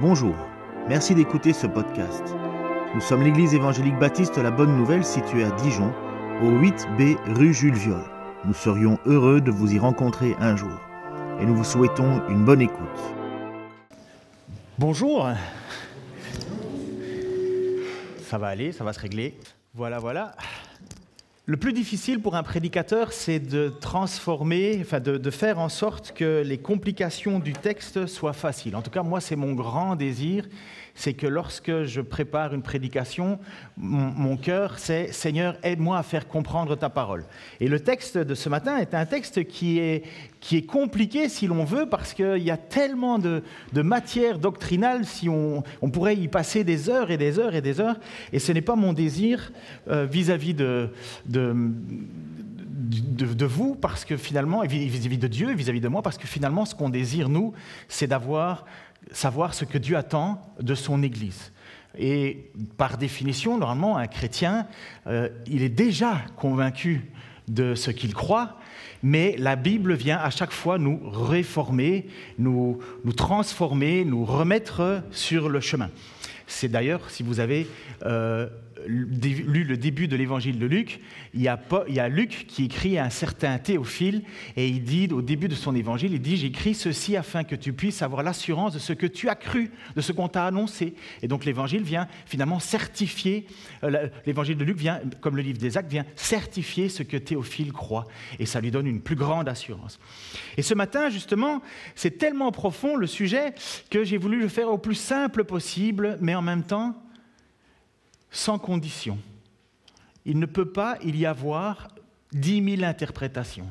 Bonjour, merci d'écouter ce podcast. Nous sommes l'église évangélique baptiste La Bonne Nouvelle située à Dijon, au 8B rue Jules Viol. Nous serions heureux de vous y rencontrer un jour et nous vous souhaitons une bonne écoute. Bonjour. Ça va aller, ça va se régler. Voilà, voilà. Le plus difficile pour un prédicateur, c'est de transformer, enfin de, faire en sorte que les complications du texte soient faciles. En tout cas, moi, c'est mon grand désir, c'est que lorsque je prépare une prédication, mon, cœur, c'est Seigneur, aide-moi à faire comprendre ta parole. Et le texte de ce matin est un texte qui est, qui est compliqué, si l'on veut, parce qu'il y a tellement de, de matière doctrinale, si on, on, pourrait y passer des heures et des heures et des heures. Et ce n'est pas mon désir euh, vis-à-vis de de, vous, parce que finalement, vis-à-vis de Dieu, vis-à-vis de moi, parce que finalement, ce qu'on désire, nous, c'est d'avoir, savoir ce que Dieu attend de son Église. Et par définition, normalement, un chrétien, euh, il est déjà convaincu de ce qu'il croit, mais la Bible vient à chaque fois nous réformer, nous, nous transformer, nous remettre sur le chemin. C'est d'ailleurs, si vous avez euh, lu le début de l'évangile de Luc, il y, a, Luc qui écrit à un certain Théophile et il dit au début de son évangile, il dit j'écris ceci afin que tu puisses avoir l'assurance de ce que tu as cru, de ce qu'on t'a annoncé. Et donc l'évangile vient finalement certifier, euh, l'évangile de Luc vient, comme le livre des Actes, vient certifier ce que Théophile croit et ça lui donne une plus grande assurance. Et ce matin justement, c'est tellement profond le sujet que j'ai voulu le faire au plus simple possible, mais en même temps sans condition. Il ne peut pas y avoir dix mille interprétations.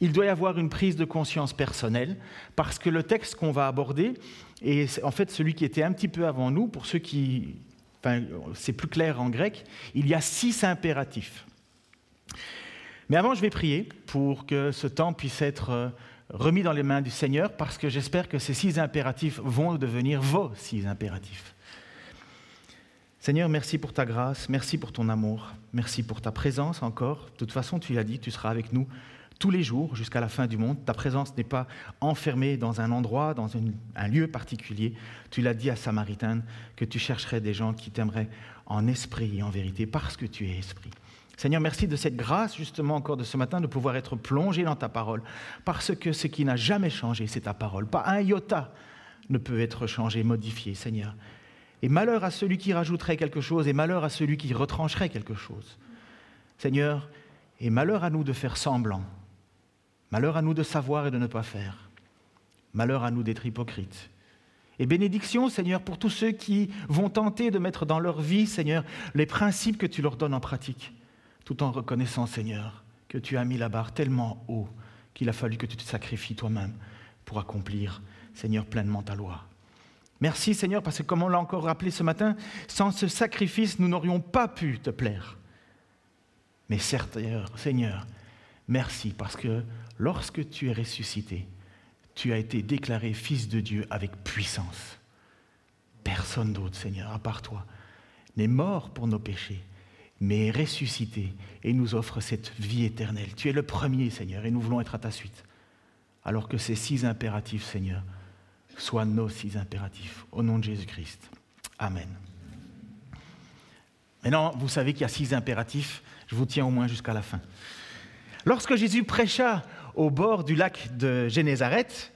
Il doit y avoir une prise de conscience personnelle, parce que le texte qu'on va aborder est en fait celui qui était un petit peu avant nous, pour ceux qui... C'est plus clair en grec, il y a six impératifs. Mais avant, je vais prier pour que ce temps puisse être remis dans les mains du Seigneur, parce que j'espère que ces six impératifs vont devenir vos six impératifs. Seigneur, merci pour ta grâce, merci pour ton amour, merci pour ta présence encore. De toute façon, tu l'as dit, tu seras avec nous tous les jours jusqu'à la fin du monde. Ta présence n'est pas enfermée dans un endroit, dans un lieu particulier. Tu l'as dit à Samaritaine que tu chercherais des gens qui t'aimeraient en esprit et en vérité parce que tu es esprit. Seigneur, merci de cette grâce justement encore de ce matin de pouvoir être plongé dans ta parole parce que ce qui n'a jamais changé, c'est ta parole. Pas un iota ne peut être changé, modifié, Seigneur. Et malheur à celui qui rajouterait quelque chose, et malheur à celui qui retrancherait quelque chose. Seigneur, et malheur à nous de faire semblant. Malheur à nous de savoir et de ne pas faire. Malheur à nous d'être hypocrites. Et bénédiction, Seigneur, pour tous ceux qui vont tenter de mettre dans leur vie, Seigneur, les principes que tu leur donnes en pratique, tout en reconnaissant, Seigneur, que tu as mis la barre tellement haut qu'il a fallu que tu te sacrifies toi-même pour accomplir, Seigneur, pleinement ta loi. Merci Seigneur, parce que comme on l'a encore rappelé ce matin, sans ce sacrifice, nous n'aurions pas pu te plaire. Mais certes, Seigneur, merci, parce que lorsque tu es ressuscité, tu as été déclaré fils de Dieu avec puissance. Personne d'autre, Seigneur, à part toi, n'est mort pour nos péchés, mais est ressuscité et nous offre cette vie éternelle. Tu es le premier, Seigneur, et nous voulons être à ta suite. Alors que ces six impératifs, Seigneur, soient nos six impératifs. Au nom de Jésus-Christ. Amen. Maintenant, vous savez qu'il y a six impératifs. Je vous tiens au moins jusqu'à la fin. Lorsque Jésus prêcha au bord du lac de Génézareth,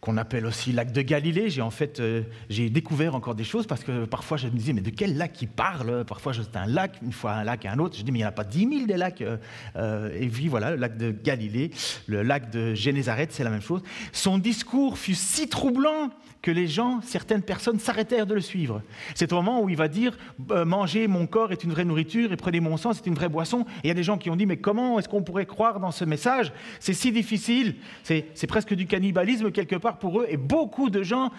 qu'on appelle aussi lac de Galilée. J'ai en fait euh, j'ai découvert encore des choses parce que parfois je me disais mais de quel lac il parle? Parfois c'est un lac, une fois un lac et un autre. Je dis mais il n'y en a pas dix mille des lacs. Euh, euh, et puis voilà, le lac de Galilée, le lac de Génézareth, c'est la même chose. Son discours fut si troublant que les gens, certaines personnes s'arrêtèrent de le suivre. C'est au moment où il va dire Mangez mon corps est une vraie nourriture et prenez mon sang, c'est une vraie boisson. Et il y a des gens qui ont dit Mais comment est-ce qu'on pourrait croire dans ce message? C'est si difficile, c'est presque du cannibalisme quelque part pour eux, et beaucoup de gens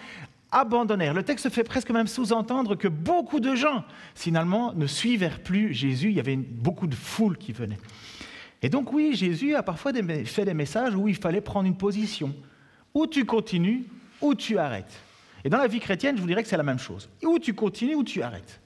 abandonnèrent. Le texte fait presque même sous-entendre que beaucoup de gens, finalement, ne suivèrent plus Jésus. Il y avait beaucoup de foule qui venait. Et donc oui, Jésus a parfois fait des messages où il fallait prendre une position. Ou tu continues, ou tu arrêtes. Et dans la vie chrétienne, je vous dirais que c'est la même chose. Ou tu continues, ou tu arrêtes.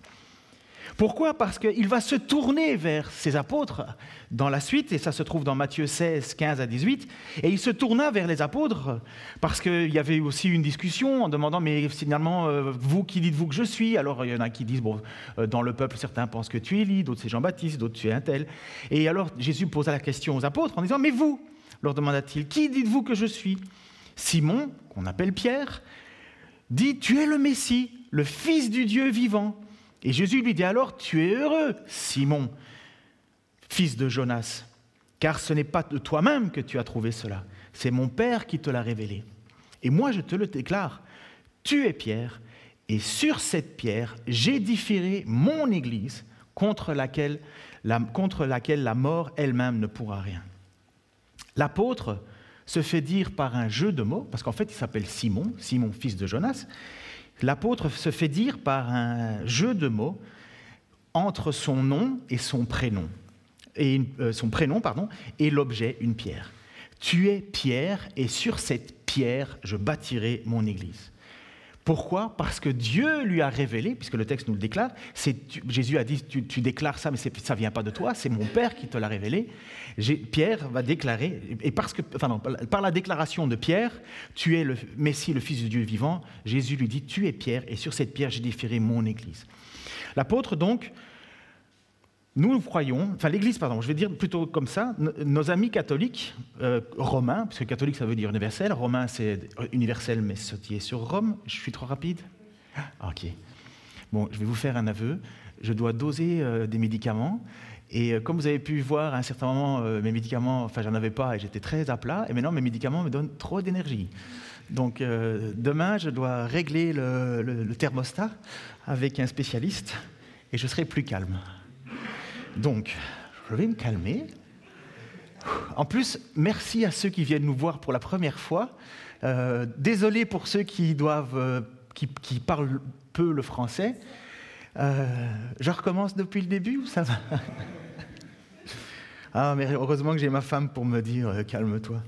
Pourquoi? Parce qu'il va se tourner vers ses apôtres dans la suite, et ça se trouve dans Matthieu 16, 15 à 18, et il se tourna vers les apôtres parce qu'il y avait aussi une discussion en demandant, mais finalement, euh, vous, qui dites-vous que je suis? Alors il y en a qui disent, bon, euh, dans le peuple, certains pensent que tu es Élie, d'autres c'est Jean-Baptiste, d'autres tu es un tel. Et alors Jésus posa la question aux apôtres en disant, mais vous, leur demanda-t-il, qui dites-vous que je suis? Simon, qu'on appelle Pierre, dit, tu es le Messie, le Fils du Dieu vivant. Et Jésus lui dit alors, tu es heureux, Simon, fils de Jonas, car ce n'est pas de toi-même que tu as trouvé cela, c'est mon Père qui te l'a révélé. Et moi je te le déclare, tu es Pierre, et sur cette pierre j'édifierai mon Église contre laquelle la, contre laquelle la mort elle-même ne pourra rien. L'apôtre se fait dire par un jeu de mots, parce qu'en fait il s'appelle Simon, Simon fils de Jonas, l'apôtre se fait dire par un jeu de mots entre son nom et son prénom, et euh, l'objet une pierre. Tu es Pierre, et sur cette pierre je bâtirai mon Église. Pourquoi? Parce que Dieu lui a révélé, puisque le texte nous le déclare, Jésus a dit, tu, déclares ça, mais ça vient pas de toi, c'est mon Père qui te l'a révélé. Pierre va déclarer, et parce que, enfin par la déclaration de Pierre, tu es le Messie, le Fils de Dieu vivant, Jésus lui dit, tu es Pierre, et sur cette pierre j'édifierai mon Église. L'apôtre donc nous croyons, enfin l'Église, pardon, je vais dire plutôt comme ça, nos amis catholiques, euh, romains, parce que catholique ça veut dire universel, romain c'est universel mais sautillé sur Rome, je suis trop rapide ah, Ok. Bon, je vais vous faire un aveu, je dois doser euh, des médicaments, et euh, comme vous avez pu voir à un certain moment, mes médicaments, enfin j'en avais pas et j'étais très à plat, et maintenant mes médicaments me donnent trop d'énergie. Donc demain, je dois régler le thermostat avec un spécialiste, et je serai plus calme. Donc, je vais me calmer. En plus, merci à ceux qui viennent nous voir pour la première fois. Euh, désolé pour ceux euh, qui, parlent peu le français. Euh, je recommence depuis le début ou ça va? Ah, mais heureusement que j'ai ma femme pour me dire calme-toi.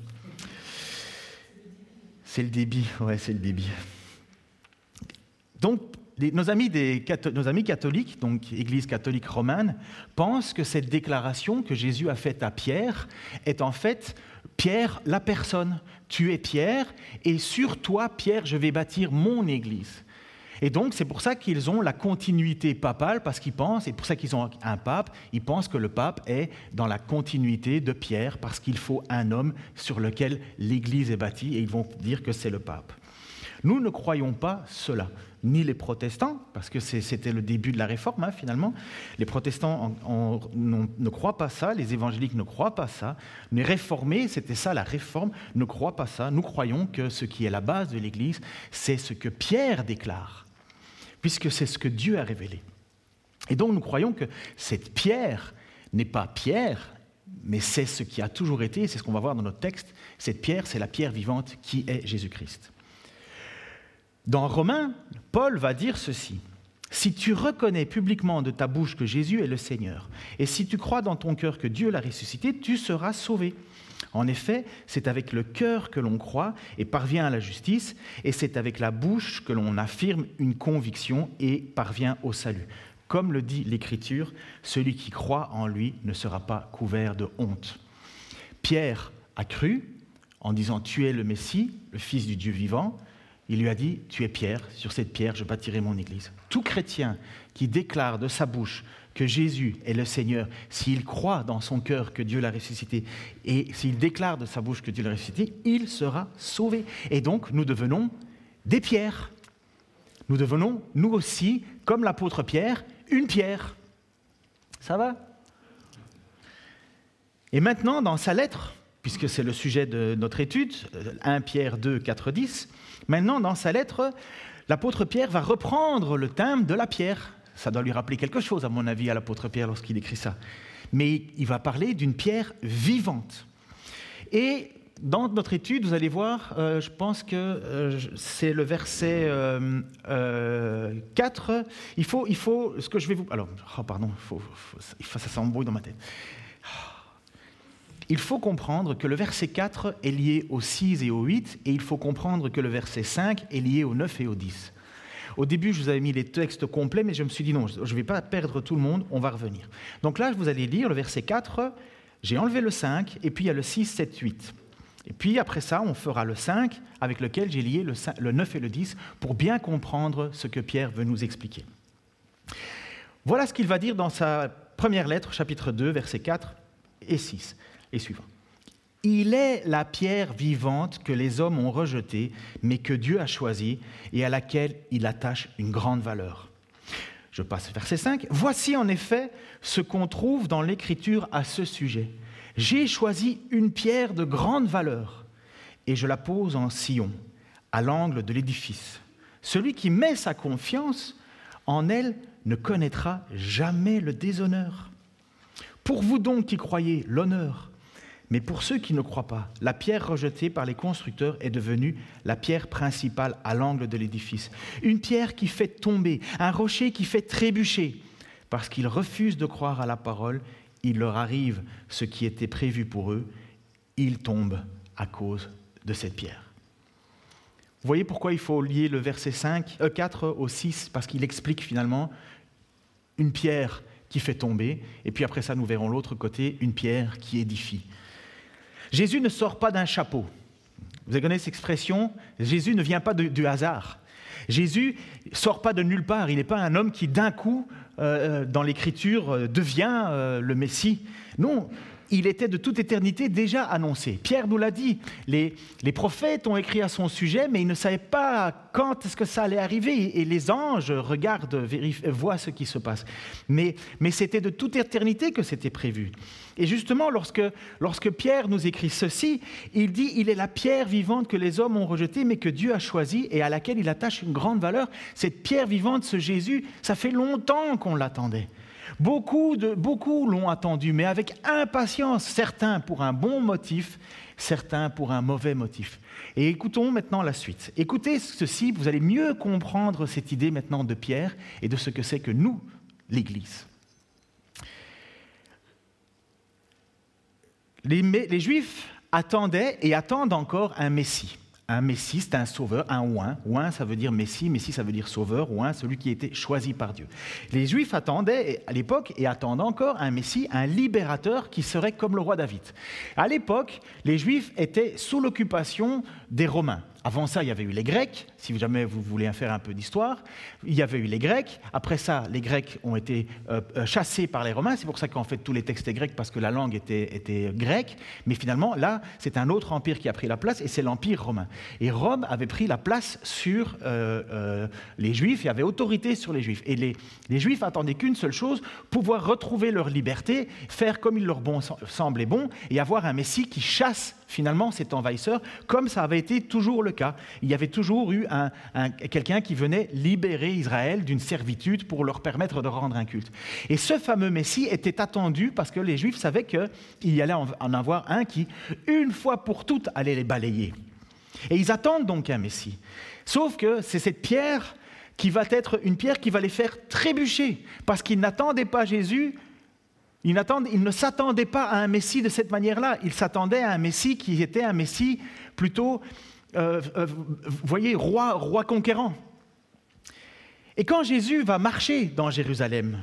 C'est le débit, ouais, c'est le débit. Donc, nos, amis catholiques, donc Église catholique romane, pensent que cette déclaration que Jésus a faite à Pierre est en fait Pierre, la personne. Tu es Pierre, et sur toi, Pierre, je vais bâtir mon Église. Et donc, c'est pour ça qu'ils ont la continuité papale, parce qu'ils pensent, et pour ça qu'ils ont un pape, ils pensent que le pape est dans la continuité de Pierre, parce qu'il faut un homme sur lequel l'Église est bâtie, et ils vont dire que c'est le pape. Nous ne croyons pas cela, ni les protestants, parce que c'était le début de la réforme hein, finalement. Les protestants ne croient pas ça, les évangéliques ne croient pas ça, les réformés, c'était ça la réforme, ne croient pas ça. Nous croyons que ce qui est la base de l'Église, c'est ce que Pierre déclare, puisque c'est ce que Dieu a révélé. Et donc nous croyons que cette pierre n'est pas pierre, mais c'est ce qui a toujours été, c'est ce qu'on va voir dans notre texte. Cette pierre, c'est la pierre vivante qui est Jésus-Christ. Dans Romains, Paul va dire ceci. Si tu reconnais publiquement de ta bouche que Jésus est le Seigneur, et si tu crois dans ton cœur que Dieu l'a ressuscité, tu seras sauvé. En effet, c'est avec le cœur que l'on croit et parvient à la justice, et c'est avec la bouche que l'on affirme une conviction et parvient au salut. Comme le dit l'Écriture, celui qui croit en lui ne sera pas couvert de honte. Pierre a cru en disant Tu es le Messie, le Fils du Dieu vivant il lui a dit, tu es Pierre, sur cette pierre je bâtirai mon Église. Tout chrétien qui déclare de sa bouche que Jésus est le Seigneur, s'il croit dans son cœur que Dieu l'a ressuscité, et s'il déclare de sa bouche que Dieu l'a ressuscité, il sera sauvé. Et donc nous devenons des pierres. Nous devenons, nous aussi, comme l'apôtre Pierre, une pierre. Ça va? Et maintenant, dans sa lettre, puisque c'est le sujet de notre étude, 1 Pierre 2, 4, 10, Maintenant, dans sa lettre, l'apôtre Pierre va reprendre le thème de la pierre. Ça doit lui rappeler quelque chose, à mon avis, à l'apôtre Pierre lorsqu'il écrit ça. Mais il va parler d'une pierre vivante. Et dans notre étude, vous allez voir, euh, je pense que euh, c'est le verset 4. Euh, il faut, il faut, ce que je vais vous... Alors, oh, pardon, faut, faut, ça s'embrouille dans ma tête il faut comprendre que le verset 4 est lié au 6 et au 8, et il faut comprendre que le verset 5 est lié au 9 et au 10. Au début, je vous avais mis les textes complets, mais je me suis dit non, je ne vais pas perdre tout le monde, on va revenir. Donc là, vous allez lire le verset 4, j'ai enlevé le 5, et puis il y a le 6, 7, 8. Et puis après ça, on fera le 5 avec lequel j'ai lié le 9 et le 10 pour bien comprendre ce que Pierre veut nous expliquer. Voilà ce qu'il va dire dans sa première lettre, chapitre 2, versets 4 et 6 et suivant. Il est la pierre vivante que les hommes ont rejetée, mais que Dieu a choisie et à laquelle il attache une grande valeur. Je passe verset 5. Voici en effet ce qu'on trouve dans l'Écriture à ce sujet. J'ai choisi une pierre de grande valeur et je la pose en sillon, à l'angle de l'édifice. Celui qui met sa confiance en elle ne connaîtra jamais le déshonneur. Pour vous donc qui croyez, l'honneur. Mais pour ceux qui ne croient pas, la pierre rejetée par les constructeurs est devenue la pierre principale à l'angle de l'édifice. Une pierre qui fait tomber, un rocher qui fait trébucher, parce qu'ils refusent de croire à la parole il leur arrive ce qui était prévu pour eux, ils tombent à cause de cette pierre. Vous voyez pourquoi il faut lier le verset 5, 4 euh, au 6, parce qu'il explique finalement une pierre qui fait tomber, et puis après ça nous verrons l'autre côté, une pierre qui édifie. Jésus ne sort pas d'un chapeau. Vous connu cette expression? Jésus ne vient pas du hasard. Jésus sort pas de nulle part. Il n'est pas un homme qui d'un coup, euh, euh, dans l'Écriture, euh, devient le Messie. Non, il était de toute éternité déjà annoncé. Pierre nous l'a dit, les, prophètes ont écrit à son sujet, mais ils ne savaient pas quand est-ce que ça allait arriver. Et les anges regardent, voient ce qui se passe. Mais, c'était de toute éternité que c'était prévu. Et justement, lorsque Pierre nous écrit ceci, il dit, il est la pierre vivante que les hommes ont rejetée, mais que Dieu a choisie et à laquelle il attache une grande valeur. Cette pierre vivante, ce Jésus, ça fait longtemps qu'on l'attendait. Beaucoup, l'ont attendu, mais avec impatience, certains pour un bon motif, certains pour un mauvais motif. Et écoutons maintenant la suite. Écoutez ceci, vous allez mieux comprendre cette idée maintenant de Pierre et de ce que c'est que nous, l'Église. Les Juifs attendaient et attendent encore un Messie un Messie, c'est un sauveur, un oin. Oin, ça veut dire Messie, Messie, ça veut dire sauveur, oin, celui qui était choisi par Dieu. Les Juifs attendaient à l'époque et attendent encore un Messie, un libérateur qui serait comme le roi David. À l'époque, les Juifs étaient sous l'occupation des Romains. Avant ça, il y avait eu les Grecs, si jamais vous voulez faire un peu d'histoire. Il y avait eu les Grecs. Après ça, les Grecs ont été euh, euh, chassés par les Romains. C'est pour ça qu'en fait, tous les textes grecs parce que la langue était, grecque. Mais finalement, là, c'est un autre empire qui a pris la place et c'est l'empire romain. Et Rome avait pris la place sur euh, les Juifs et avait autorité sur les Juifs. Et les, Juifs attendaient qu'une seule chose pouvoir retrouver leur liberté, faire comme il leur semblait bon et avoir un Messie qui chasse finalement cet envahisseur, comme ça avait été toujours le cas. Il y avait toujours eu un, quelqu'un qui venait libérer Israël d'une servitude pour leur permettre de rendre un culte. Et ce fameux Messie était attendu parce que les Juifs savaient qu'il y allait en avoir un qui, une fois pour toutes, allait les balayer. Et ils attendent donc un Messie. Sauf que c'est cette pierre qui va être une pierre qui va les faire trébucher, parce qu'ils n'attendaient pas Jésus ils, ne s'attendaient pas à un Messie de cette manière-là. Ils s'attendaient à un Messie qui était un Messie plutôt, euh, euh, voyez, roi, roi conquérant. Et quand Jésus va marcher dans Jérusalem,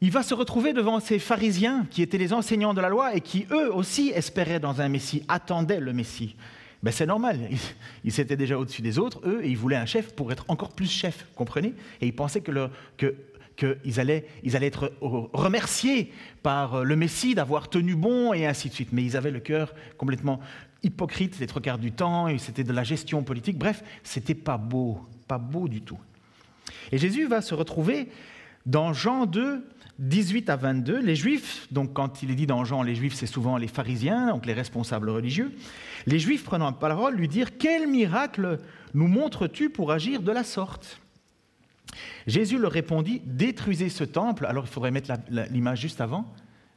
il va se retrouver devant ces pharisiens qui étaient les enseignants de la loi et qui, eux aussi, espéraient dans un Messie, attendaient le Messie. Ben, c'est normal, ils, s'étaient déjà au-dessus des autres, eux, et ils voulaient un chef pour être encore plus chef, comprenez? Et ils pensaient que, le, que qu'ils allaient, être remerciés par euh, le Messie d'avoir tenu bon et ainsi de suite. Mais ils avaient le cœur complètement hypocrite les trois quarts du temps, et c'était de la gestion politique. Bref, c'était pas beau, pas beau du tout. Et Jésus va se retrouver dans Jean 2, 18 à 22. Les Juifs, donc quand il est dit dans Jean, les Juifs, c'est souvent les pharisiens, donc les responsables religieux. Les Juifs prenant la parole lui dire Quel miracle nous montres-tu pour agir de la sorte? Jésus leur répondit, détruisez ce temple. Alors il faudrait mettre l'image juste avant.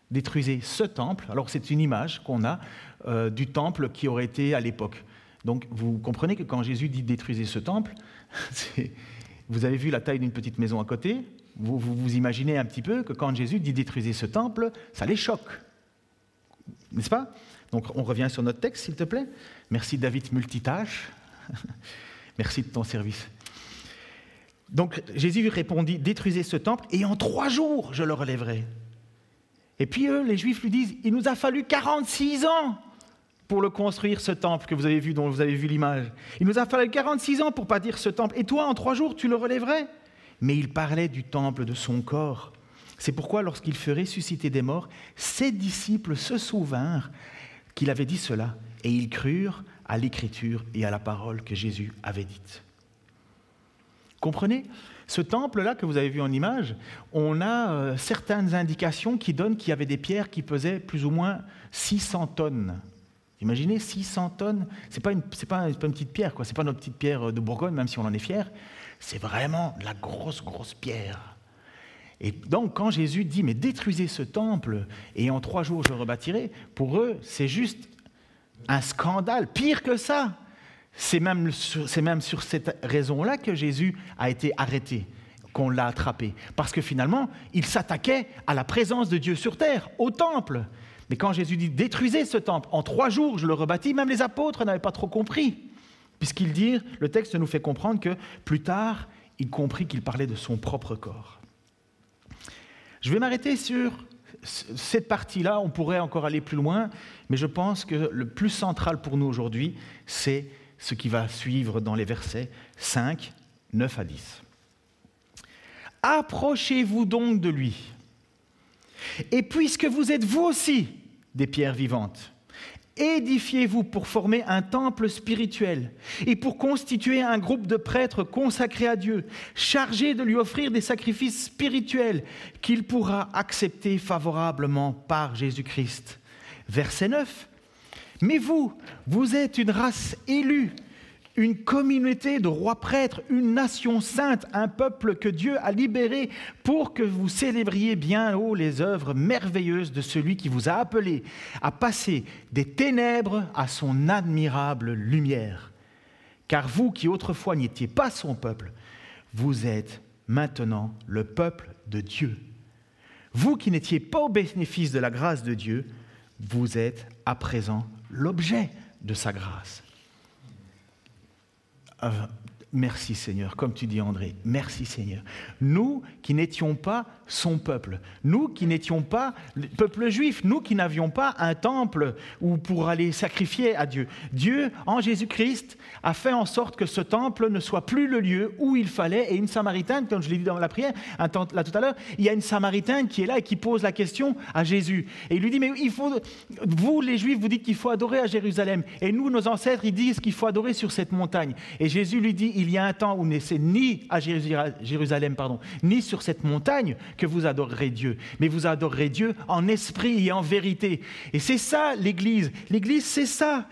Détruisez ce temple. Alors c'est une image qu'on a euh, du temple qui aurait été à l'époque. Donc vous comprenez que quand Jésus dit détruisez ce temple, vous avez vu la taille d'une petite maison à côté. Vous, vous, imaginez un petit peu que quand Jésus dit détruisez ce temple, ça les choque. N'est-ce pas? Donc on revient sur notre texte, s'il te plaît. Merci David Multitâche. Merci de ton service. Donc Jésus répondit, détruisez ce temple et en trois jours je le relèverai. Et puis eux, les Juifs lui disent, il nous a fallu 46 ans pour le construire, ce temple que vous avez vu, dont vous avez vu l'image. Il nous a fallu 46 ans pour bâtir ce temple. Et toi, en trois jours, tu le relèverais Mais il parlait du temple de son corps. C'est pourquoi, lorsqu'il fut ressuscité des morts, ses disciples se souvinrent qu'il avait dit cela, et ils crurent à l'écriture et à la parole que Jésus avait dite. Comprenez Ce temple-là que vous avez vu en image, on a euh, certaines indications qui donnent qu'il y avait des pierres qui pesaient plus ou moins 600 tonnes. Imaginez 600 tonnes, ce n'est pas, une, pas, une petite pierre, ce n'est pas notre petite pierre de Bourgogne, même si on en est fier, c'est vraiment de la grosse, grosse pierre. Et donc quand Jésus dit, mais détruisez ce temple et en trois jours je rebâtirai, pour eux c'est juste un scandale, pire que ça. C'est même, même sur cette raison-là que Jésus a été arrêté, qu'on l'a attrapé. Parce que finalement, il s'attaquait à la présence de Dieu sur terre, au temple. Mais quand Jésus dit détruisez ce temple, en trois jours je le rebâtis, même les apôtres n'avaient pas trop compris. Puisqu'il dit, le texte nous fait comprendre que plus tard, il comprit qu'il parlait de son propre corps. Je vais m'arrêter sur cette partie-là, on pourrait encore aller plus loin, mais je pense que le plus central pour nous aujourd'hui, c'est ce qui va suivre dans les versets 5, 9 à 10. Approchez-vous donc de lui. Et puisque vous êtes vous aussi des pierres vivantes. Édifiez-vous pour former un temple spirituel et pour constituer un groupe de prêtres consacrés à Dieu, chargés de lui offrir des sacrifices spirituels qu'il pourra accepter favorablement par Jésus-Christ. Verset 9. Mais vous, vous êtes une race élue, une communauté de rois prêtres, une nation sainte, un peuple que Dieu a libéré pour que vous célébriez bien haut les œuvres merveilleuses de celui qui vous a appelé à passer des ténèbres à son admirable lumière. Car vous qui autrefois n'étiez pas son peuple, vous êtes maintenant le peuple de Dieu. Vous qui n'étiez pas au bénéfice de la grâce de Dieu, vous êtes à présent l'objet de sa grâce. Uh, Merci Seigneur, comme tu dis André, merci Seigneur. Nous qui n'étions pas son peuple, nous qui n'étions pas le peuple juif, nous qui n'avions pas un temple où pour aller sacrifier à Dieu. Dieu, en Jésus-Christ, a fait en sorte que ce temple ne soit plus le lieu où il fallait. Et une Samaritaine, comme je l'ai dit dans la prière, là tout à l'heure, il y a une Samaritaine qui est là et qui pose la question à Jésus. Et il lui dit, mais il faut, vous les Juifs, vous dites qu'il faut adorer à Jérusalem. Et nous, nos ancêtres, ils disent qu'il faut adorer sur cette montagne. Et Jésus lui dit, il y a un temps où n'est ni à Jérusalem, pardon, ni sur cette montagne que vous adorerez Dieu, mais vous adorerez Dieu en esprit et en vérité. Et c'est ça l'Église. L'Église, c'est ça.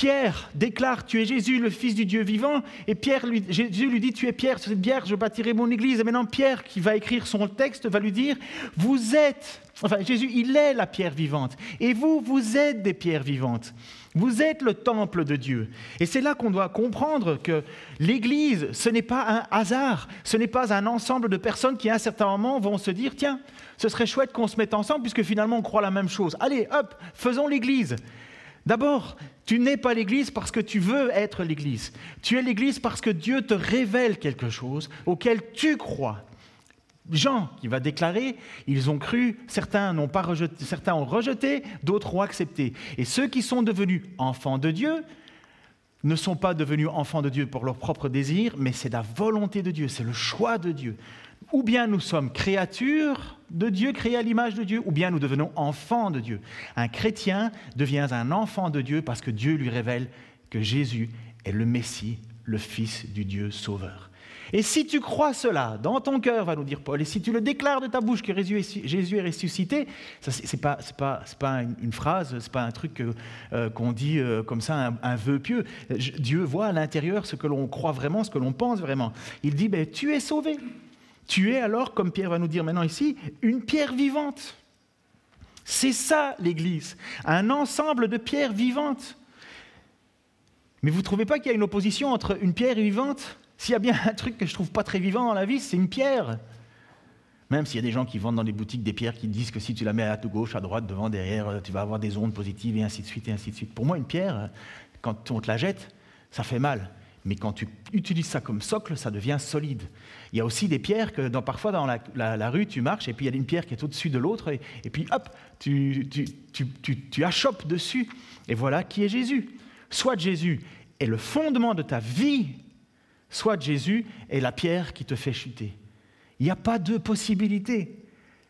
Pierre déclare, tu es Jésus, le Fils du Dieu vivant. Et Pierre lui, Jésus lui dit, tu es Pierre, sur cette pierre, je bâtirai mon Église. Et maintenant, Pierre, qui va écrire son texte, va lui dire, vous êtes, enfin Jésus, il est la pierre vivante. Et vous, vous êtes des pierres vivantes. Vous êtes le temple de Dieu. Et c'est là qu'on doit comprendre que l'Église, ce n'est pas un hasard, ce n'est pas un ensemble de personnes qui à un certain moment vont se dire, tiens, ce serait chouette qu'on se mette ensemble puisque finalement on croit la même chose. Allez, hop, faisons l'Église. D'abord, tu n'es pas l'Église parce que tu veux être l'Église. Tu es l'Église parce que Dieu te révèle quelque chose auquel tu crois. Jean qui va déclarer, ils ont cru, certains n'ont pas rejeté, certains ont rejeté, d'autres ont accepté. Et ceux qui sont devenus enfants de Dieu ne sont pas devenus enfants de Dieu pour leur propre désir, mais c'est la volonté de Dieu, c'est le choix de Dieu. Ou bien nous sommes créatures de Dieu, créées à l'image de Dieu, ou bien nous devenons enfants de Dieu. Un chrétien devient un enfant de Dieu parce que Dieu lui révèle que Jésus est le Messie, le Fils du Dieu Sauveur. Et si tu crois cela dans ton cœur, va nous dire Paul, et si tu le déclares de ta bouche que Jésus est ressuscité, ce n'est pas une phrase, ce n'est pas un truc euh, qu'on dit euh, comme ça, un, vœu pieux. Dieu voit à l'intérieur ce que l'on croit vraiment, ce que l'on pense vraiment. Il dit, ben, tu es sauvé. Tu es alors, comme Pierre va nous dire maintenant ici, une pierre vivante. C'est ça l'Église, un ensemble de pierres vivantes. Mais vous ne trouvez pas qu'il y a une opposition entre une pierre vivante? S'il y a bien un truc que je trouve pas très vivant dans la vie, c'est une pierre. Même s'il y a des gens qui vendent dans les boutiques des pierres qui disent que si tu la mets à gauche, à droite, devant, derrière, tu vas avoir des ondes positives et ainsi de suite et ainsi de suite. Pour moi, une pierre, quand on te la jette, ça fait mal. Mais quand tu utilises ça comme socle, ça devient solide. Il y a aussi des pierres que parfois dans la, rue, tu marches et puis il y a une pierre qui est au-dessus de l'autre et, puis hop, tu, tu, tu, achoppes dessus. Et voilà qui est Jésus. Soit Jésus est le fondement de ta vie, soit Jésus est la pierre qui te fait chuter. Il n'y a pas de possibilité.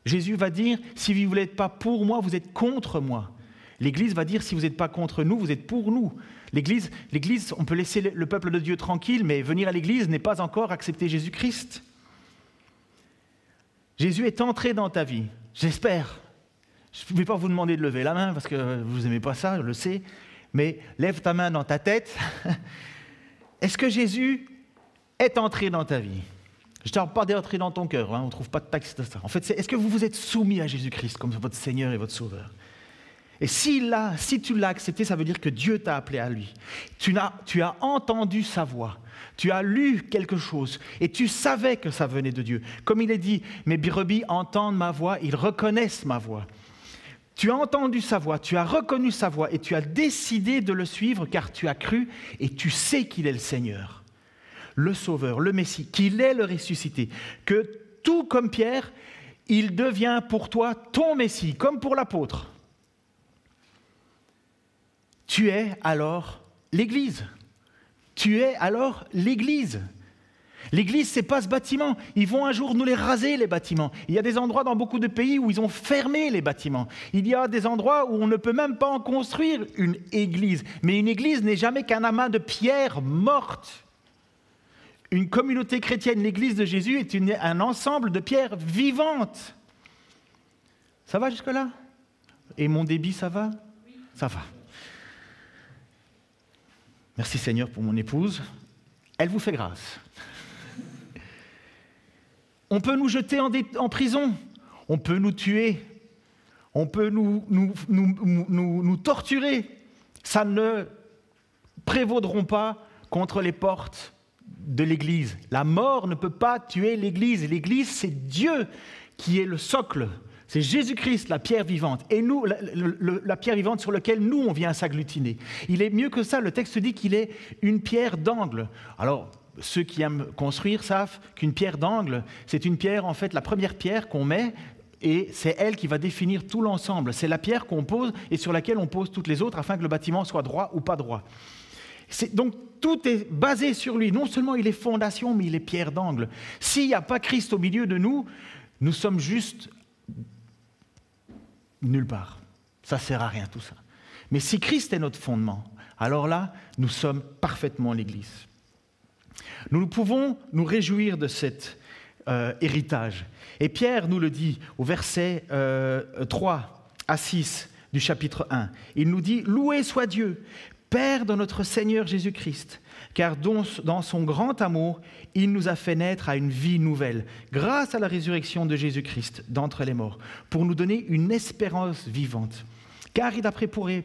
Jésus va dire, si vous n'êtes pas pour moi, vous êtes contre moi. L'Église va dire, si vous n'êtes pas contre nous, vous êtes pour nous. L'Église, on peut laisser le peuple de Dieu tranquille, mais venir à l'Église n'est pas encore accepter Jésus-Christ. Jésus est entré dans ta vie, j'espère. Je ne vais pas vous demander de lever la main parce que vous n'aimez pas ça, je le sais, mais lève ta main dans ta tête. Est-ce que Jésus est entré dans ta vie? Je ne parle pas d'entrer dans ton cœur, hein, on ne trouve pas de texte de ça. En fait, est-ce que vous vous êtes soumis à Jésus-Christ comme votre Seigneur et votre Sauveur? Et si, tu l'as accepté, ça veut dire que Dieu t'a appelé à lui. Tu as, tu as entendu sa voix, tu as lu quelque chose et tu savais que ça venait de Dieu. Comme il est dit, mes brebis entendent ma voix, ils reconnaissent ma voix. Tu as entendu sa voix, tu as reconnu sa voix et tu as décidé de le suivre car tu as cru et tu sais qu'il est le Seigneur, le Sauveur, le Messie, qu'il est le ressuscité, que tout comme Pierre, il devient pour toi ton Messie, comme pour l'apôtre tu es alors l'Église. Tu es alors l'Église. L'Église, ce n'est pas ce bâtiment. Ils vont un jour nous les raser, les bâtiments. Il y a des endroits dans beaucoup de pays où ils ont fermé les bâtiments. Il y a des endroits où on ne peut même pas en construire une église. Mais une église n'est jamais qu'un amas de pierres mortes. Une communauté chrétienne, l'église de Jésus, est un ensemble de pierres vivantes. Ça va jusque-là? Et mon débit, ça va? Ça va. Merci Seigneur pour mon épouse. Elle vous fait grâce. On peut nous jeter en, prison, on peut nous tuer, on peut nous, nous, torturer. Ça ne prévaudront pas contre les portes de l'Église. La mort ne peut pas tuer l'Église. L'Église, c'est Dieu qui est le socle c'est Jésus-Christ, la pierre vivante, et nous, la, pierre vivante sur laquelle nous, on vient s'agglutiner. Il est mieux que ça, le texte dit qu'il est une pierre d'angle. Alors, ceux qui aiment construire savent qu'une pierre d'angle, c'est une pierre, en fait, la première pierre qu'on met, et c'est elle qui va définir tout l'ensemble. C'est la pierre qu'on pose et sur laquelle on pose toutes les autres afin que le bâtiment soit droit ou pas droit. Donc tout est basé sur lui. Non seulement il est fondation, mais il est pierre d'angle. S'il n'y a pas Christ au milieu de nous, nous sommes juste Nulle part. Ça ne sert à rien tout ça. Mais si Christ est notre fondement, alors là, nous sommes parfaitement l'Église. Nous pouvons nous réjouir de cet euh, héritage. Et Pierre nous le dit au verset 3 euh, à 6 du chapitre 1. Il nous dit, Loué soit Dieu, Père de notre Seigneur Jésus-Christ, car dans son grand amour, il nous a fait naître à une vie nouvelle, grâce à la résurrection de Jésus-Christ d'entre les morts, pour nous donner une espérance vivante. Car il a préparé,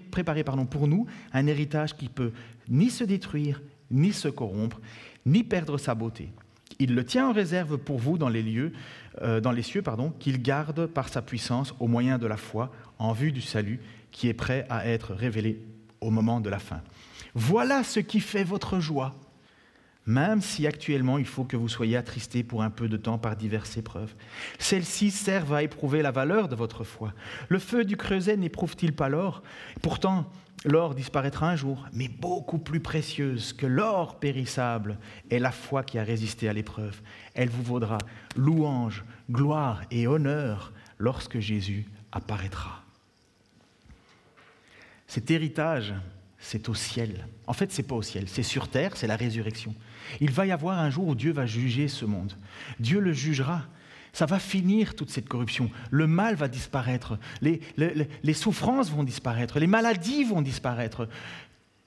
pour nous un héritage qui peut ni se détruire, ni se corrompre, ni perdre sa beauté. Il le tient en réserve pour vous dans les euh, cieux, qu'il garde par sa puissance au moyen de la foi, en vue du salut qui est prêt à être révélé au moment de la fin. Voilà ce qui fait votre joie, même si actuellement il faut que vous soyez attristés pour un peu de temps par diverses épreuves. Celles-ci servent à éprouver la valeur de votre foi. Le feu du creuset n'éprouve-t-il pas l'or? Pourtant, l'or disparaîtra un jour, mais beaucoup plus précieuse que l'or périssable est la foi qui a résisté à l'épreuve. Elle vous vaudra louange, gloire et honneur lorsque Jésus apparaîtra. Cet héritage, c'est au ciel. En fait, c'est pas au ciel, c'est sur terre, c'est la résurrection. Il va y avoir un jour où Dieu va juger ce monde. Dieu le jugera. Ça va finir toute cette corruption. Le mal va disparaître. Les, souffrances vont disparaître. Les maladies vont disparaître.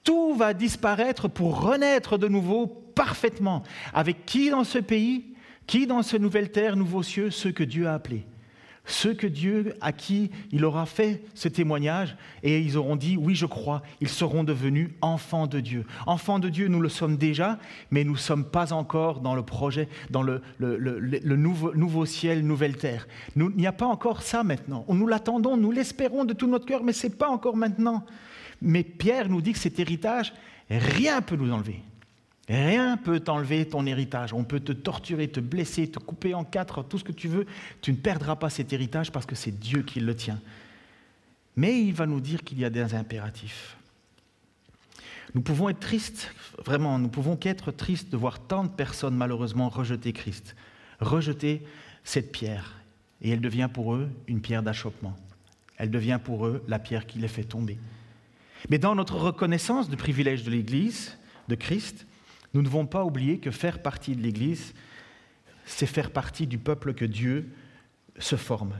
Tout va disparaître pour renaître de nouveau parfaitement. Avec qui dans ce pays? Qui dans ce nouvelle terre, nouveaux cieux Ceux que Dieu a appelés? Ceux que Dieu, à qui il aura fait ce témoignage, et ils auront dit, oui, je crois, ils seront devenus enfants de Dieu. Enfants de Dieu, nous le sommes déjà, mais nous ne sommes pas encore dans le projet, dans le, nouveau, ciel, nouvelle terre. il n'y a pas encore ça maintenant. Nous l'attendons, nous l'espérons de tout notre cœur, mais ce n'est pas encore maintenant. Mais Pierre nous dit que cet héritage, rien ne peut nous enlever. Rien peut t'enlever ton héritage. On peut te torturer, te blesser, te couper en quatre, tout ce que tu veux. Tu ne perdras pas cet héritage parce que c'est Dieu qui le tient. Mais il va nous dire qu'il y a des impératifs. Nous pouvons être tristes, vraiment, nous pouvons qu'être tristes de voir tant de personnes malheureusement rejeter Christ, rejeter cette pierre. Et elle devient pour eux une pierre d'achoppement. Elle devient pour eux la pierre qui les fait tomber. Mais dans notre reconnaissance du privilège de l'Église, de Christ, nous ne devons pas oublier que faire partie de l'Église, c'est faire partie du peuple que Dieu se forme.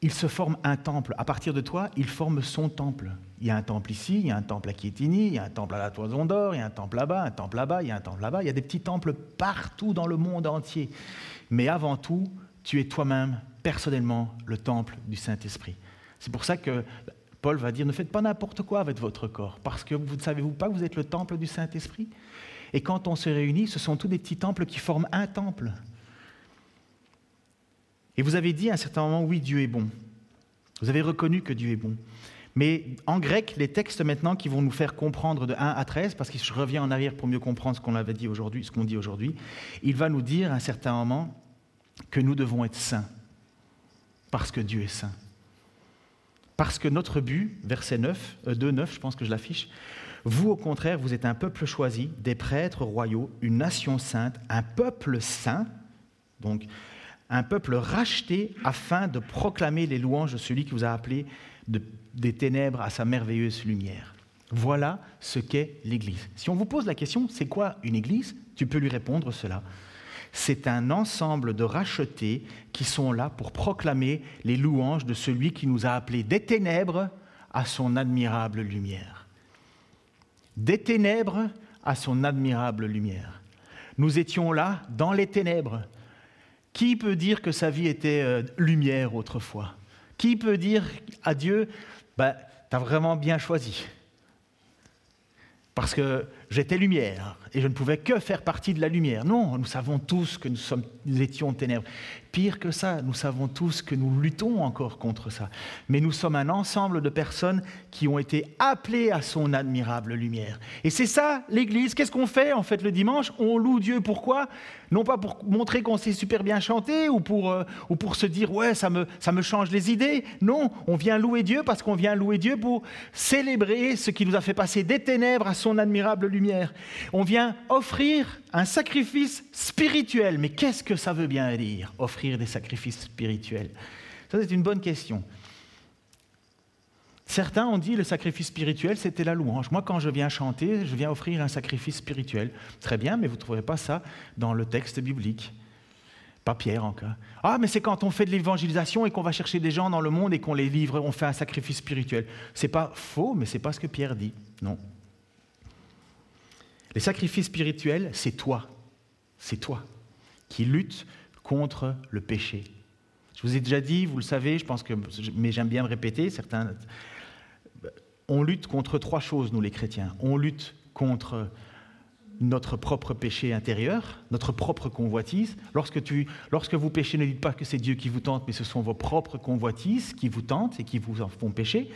Il se forme un temple. À partir de toi, il forme son temple. Il y a un temple ici, il y a un temple à Kietini, il y a un temple à la Toison d'Or, il y a un temple là-bas, un temple là-bas, il y a un temple là-bas. Il y a des petits temples partout dans le monde entier. Mais avant tout, tu es toi-même, personnellement, le temple du Saint-Esprit. C'est pour ça que Paul va dire, ne faites pas n'importe quoi avec votre corps, parce que vous ne savez-vous pas que vous êtes le temple du Saint-Esprit? Et quand on se réunit, ce sont tous des petits temples qui forment un temple. Et vous avez dit à un certain moment, oui, Dieu est bon. Vous avez reconnu que Dieu est bon. Mais en grec, les textes maintenant qui vont nous faire comprendre de 1 à 13, parce que je reviens en arrière pour mieux comprendre ce qu'on avait dit aujourd'hui, ce qu'on dit aujourd'hui, il va nous dire à un certain moment que nous devons être saints, parce que Dieu est saint. Parce que notre but, verset 9, 2, 9, je pense que je l'affiche, vous au contraire, vous êtes un peuple choisi, des prêtres royaux, une nation sainte, un peuple saint, donc un peuple racheté afin de proclamer les louanges de celui qui vous a appelé des ténèbres à sa merveilleuse lumière. Voilà ce qu'est l'Église. Si on vous pose la question, c'est quoi une Église? Tu peux lui répondre cela c'est un ensemble de rachetés qui sont là pour proclamer les louanges de celui qui nous a appelés des ténèbres à son admirable lumière. Des ténèbres à son admirable lumière. Nous étions là dans les ténèbres. Qui peut dire que sa vie était euh, lumière autrefois? Qui peut dire à Dieu, bah, tu as vraiment bien choisi? Parce que j'étais lumière et je ne pouvais que faire partie de la lumière. Non, nous savons tous que nous, sommes, nous étions ténèbres. Pire que ça, nous savons tous que nous luttons encore contre ça. Mais nous sommes un ensemble de personnes qui ont été appelées à son admirable lumière. Et c'est ça, l'Église. Qu'est-ce qu'on fait en fait le dimanche? On loue Dieu. Pourquoi? Non pas pour montrer qu'on sait super bien chanter ou pour, euh, ou pour se dire ouais, ça me, ça me change les idées. Non, on vient louer Dieu parce qu'on vient louer Dieu pour célébrer ce qui nous a fait passer des ténèbres à son admirable lumière. On vient offrir un sacrifice spirituel. Mais qu'est-ce que ça veut bien dire, offrir des sacrifices spirituels? Ça, c'est une bonne question. Certains ont dit le sacrifice spirituel, c'était la louange. Moi, quand je viens chanter, je viens offrir un sacrifice spirituel. Très bien, mais vous ne trouverez pas ça dans le texte biblique. Pas Pierre encore. Ah, mais c'est quand on fait de l'évangélisation et qu'on va chercher des gens dans le monde et qu'on les livre, on fait un sacrifice spirituel. C'est pas faux, mais c'est pas ce que Pierre dit. Non. Les sacrifices spirituels, c'est toi. C'est toi qui luttes contre le péché. Je vous ai déjà dit, vous le savez, mais j'aime bien le répéter, certains. On lutte contre trois choses, nous les chrétiens. On lutte contre notre propre péché intérieur, notre propre convoitise. Lorsque, lorsque vous péchez, ne dites pas que c'est Dieu qui vous tente, mais ce sont vos propres convoitises qui vous tentent et qui vous en font pécher.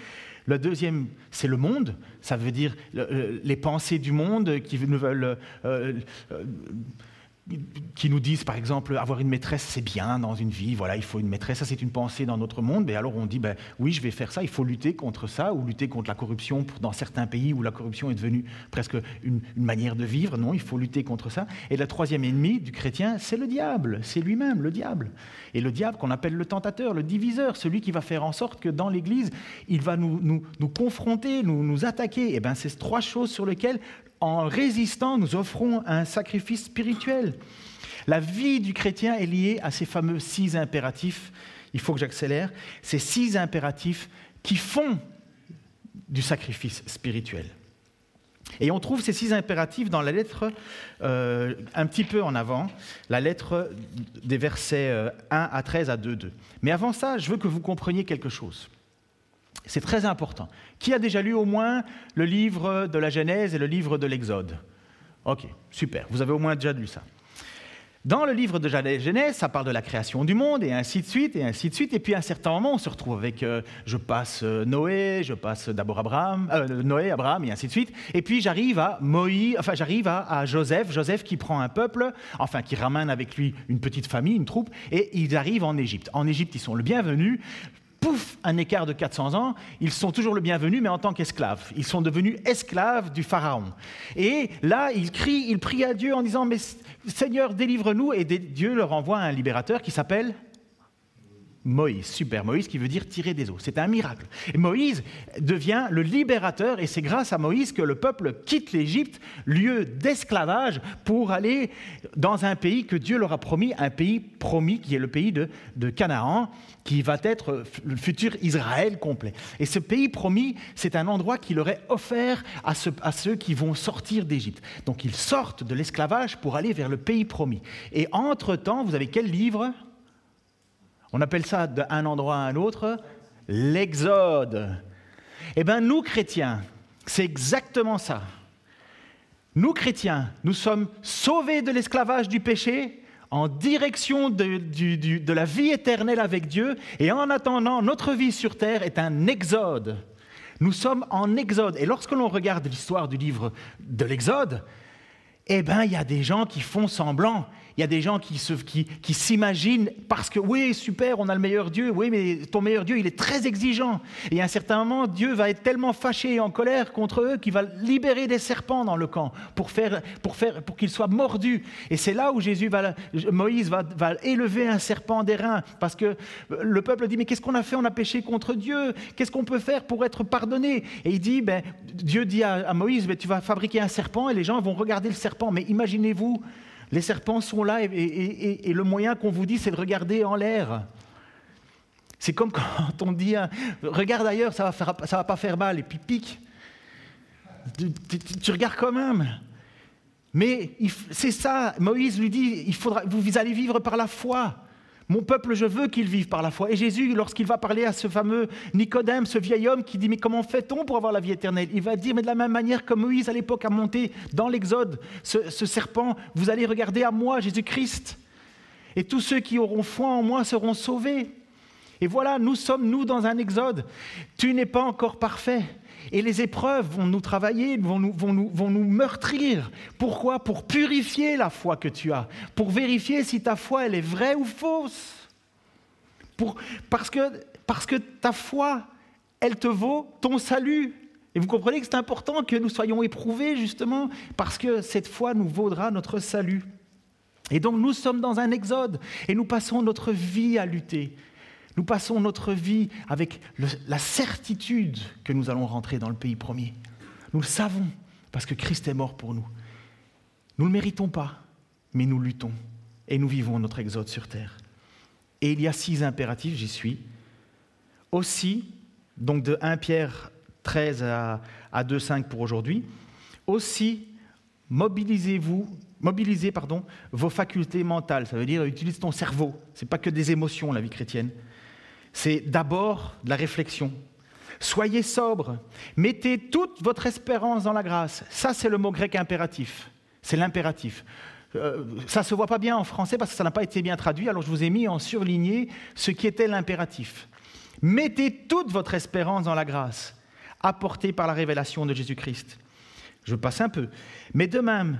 Le deuxième, c'est le monde. Ça veut dire les pensées du monde qui nous veulent euh, euh, qui nous disent, par exemple, avoir une maîtresse, c'est bien dans une vie, voilà, il faut une maîtresse, ça c'est une pensée dans notre monde, mais alors on dit, ben, oui, je vais faire ça, il faut lutter contre ça, ou lutter contre la corruption dans certains pays où la corruption est devenue presque une, manière de vivre, non, il faut lutter contre ça. Et le troisième ennemi du chrétien, c'est le diable, c'est lui-même, le diable. Et le diable qu'on appelle le tentateur, le diviseur, celui qui va faire en sorte que dans l'Église, il va nous, nous, nous confronter, nous, nous attaquer. Et eh bien, c'est trois choses sur lesquelles en résistant, nous offrons un sacrifice spirituel. La vie du chrétien est liée à ces fameux six impératifs. Il faut que j'accélère. Ces six impératifs qui font du sacrifice spirituel. Et on trouve ces six impératifs dans la lettre euh, un petit peu en avant, la lettre des versets 1 euh, à 13 à 2, 2. Mais avant ça, je veux que vous compreniez quelque chose. C'est très important. Qui a déjà lu au moins le livre de la Genèse et le livre de l'Exode? Ok, super. Vous avez au moins déjà lu ça. Dans le livre de Genèse, ça parle de la création du monde et ainsi de suite et ainsi de suite. Et puis à un certain moment, on se retrouve avec, euh, je passe euh, Noé, je passe d'abord Abraham, euh, Noé, Abraham et ainsi de suite. Et puis j'arrive à Moïse, enfin j'arrive à, à, Joseph, Joseph qui prend un peuple, enfin qui ramène avec lui une petite famille, une troupe, et ils arrivent en Égypte. En Égypte, ils sont le bienvenu un écart de 400 ans, ils sont toujours le bienvenu, mais en tant qu'esclaves. Ils sont devenus esclaves du Pharaon. Et là, ils crient, ils prient à Dieu en disant, mais Seigneur, délivre-nous. Et Dieu leur envoie un libérateur qui s'appelle Moïse, super Moïse qui veut dire tirer des eaux. C'est un miracle. Moïse devient le libérateur et c'est grâce à Moïse que le peuple quitte l'Égypte, lieu d'esclavage, pour aller dans un pays que Dieu leur a promis, un pays promis qui est le pays de, de Canaan, qui va être le futur Israël complet. Et ce pays promis, c'est un endroit qui leur est offert à, à ceux qui vont sortir d'Égypte. Donc ils sortent de l'esclavage pour aller vers le pays promis. Et entre-temps, vous avez quel livre? On appelle ça d'un endroit à un autre l'exode. Eh bien, nous, chrétiens, c'est exactement ça. Nous, chrétiens, nous sommes sauvés de l'esclavage du péché en direction de, la vie éternelle avec Dieu, et en attendant, notre vie sur terre est un exode. Nous sommes en exode. Et lorsque l'on regarde l'histoire du livre de l'exode, eh bien, il y a des gens qui font semblant il y a des gens qui, s'imaginent, parce que oui, super, on a le meilleur Dieu, oui, mais ton meilleur Dieu, il est très exigeant. Et à un certain moment, Dieu va être tellement fâché et en colère contre eux qu'il va libérer des serpents dans le camp pour, faire, pour, faire, pour qu'ils soient mordus. Et c'est là où Jésus va, Moïse va, élever un serpent d'airain, parce que le peuple dit, mais qu'est-ce qu'on a fait? On a péché contre Dieu, qu'est-ce qu'on peut faire pour être pardonné? Et il dit, ben, Dieu dit à, Moïse, ben, tu vas fabriquer un serpent et les gens vont regarder le serpent. Mais imaginez-vous les serpents sont là et, le moyen qu'on vous dit, c'est de regarder en l'air. C'est comme quand on dit regarde ailleurs, ça ne va pas faire mal, et puis pique. Tu, regardes quand même. Mais c'est ça, Moïse lui dit il faudra, vous allez vivre par la foi. Mon peuple, je veux qu'il vive par la foi. Et Jésus, lorsqu'il va parler à ce fameux Nicodème, ce vieil homme qui dit, mais comment fait-on pour avoir la vie éternelle? Il va dire, mais de la même manière que Moïse à l'époque a monté dans l'Exode ce, ce serpent, vous allez regarder à moi, Jésus-Christ. Et tous ceux qui auront foi en moi seront sauvés. Et voilà, nous sommes, nous, dans un Exode. Tu n'es pas encore parfait. Et les épreuves vont nous travailler, vont nous, vont nous, vont nous meurtrir. Pourquoi? Pour purifier la foi que tu as, pour vérifier si ta foi, elle est vraie ou fausse. Pour, parce, que, parce que ta foi, elle te vaut ton salut. Et vous comprenez que c'est important que nous soyons éprouvés, justement, parce que cette foi nous vaudra notre salut. Et donc nous sommes dans un exode, et nous passons notre vie à lutter. Nous passons notre vie avec la certitude que nous allons rentrer dans le pays promis. Nous le savons parce que Christ est mort pour nous. Nous ne le méritons pas, mais nous luttons et nous vivons notre exode sur terre. Et il y a six impératifs, j'y suis. Aussi, donc de 1 Pierre 13 à, à 2,5 pour aujourd'hui, aussi mobilisez-vous, mobilisez pardon, vos facultés mentales. Ça veut dire utilise ton cerveau. Ce n'est pas que des émotions, la vie chrétienne c'est d'abord de la réflexion. Soyez sobre, mettez toute votre espérance dans la grâce. Ça, c'est le mot grec impératif. C'est l'impératif. Euh, ça ne se voit pas bien en français parce que ça n'a pas été bien traduit, alors je vous ai mis en surligné ce qui était l'impératif. Mettez toute votre espérance dans la grâce apportée par la révélation de Jésus-Christ. Je passe un peu. Mais de même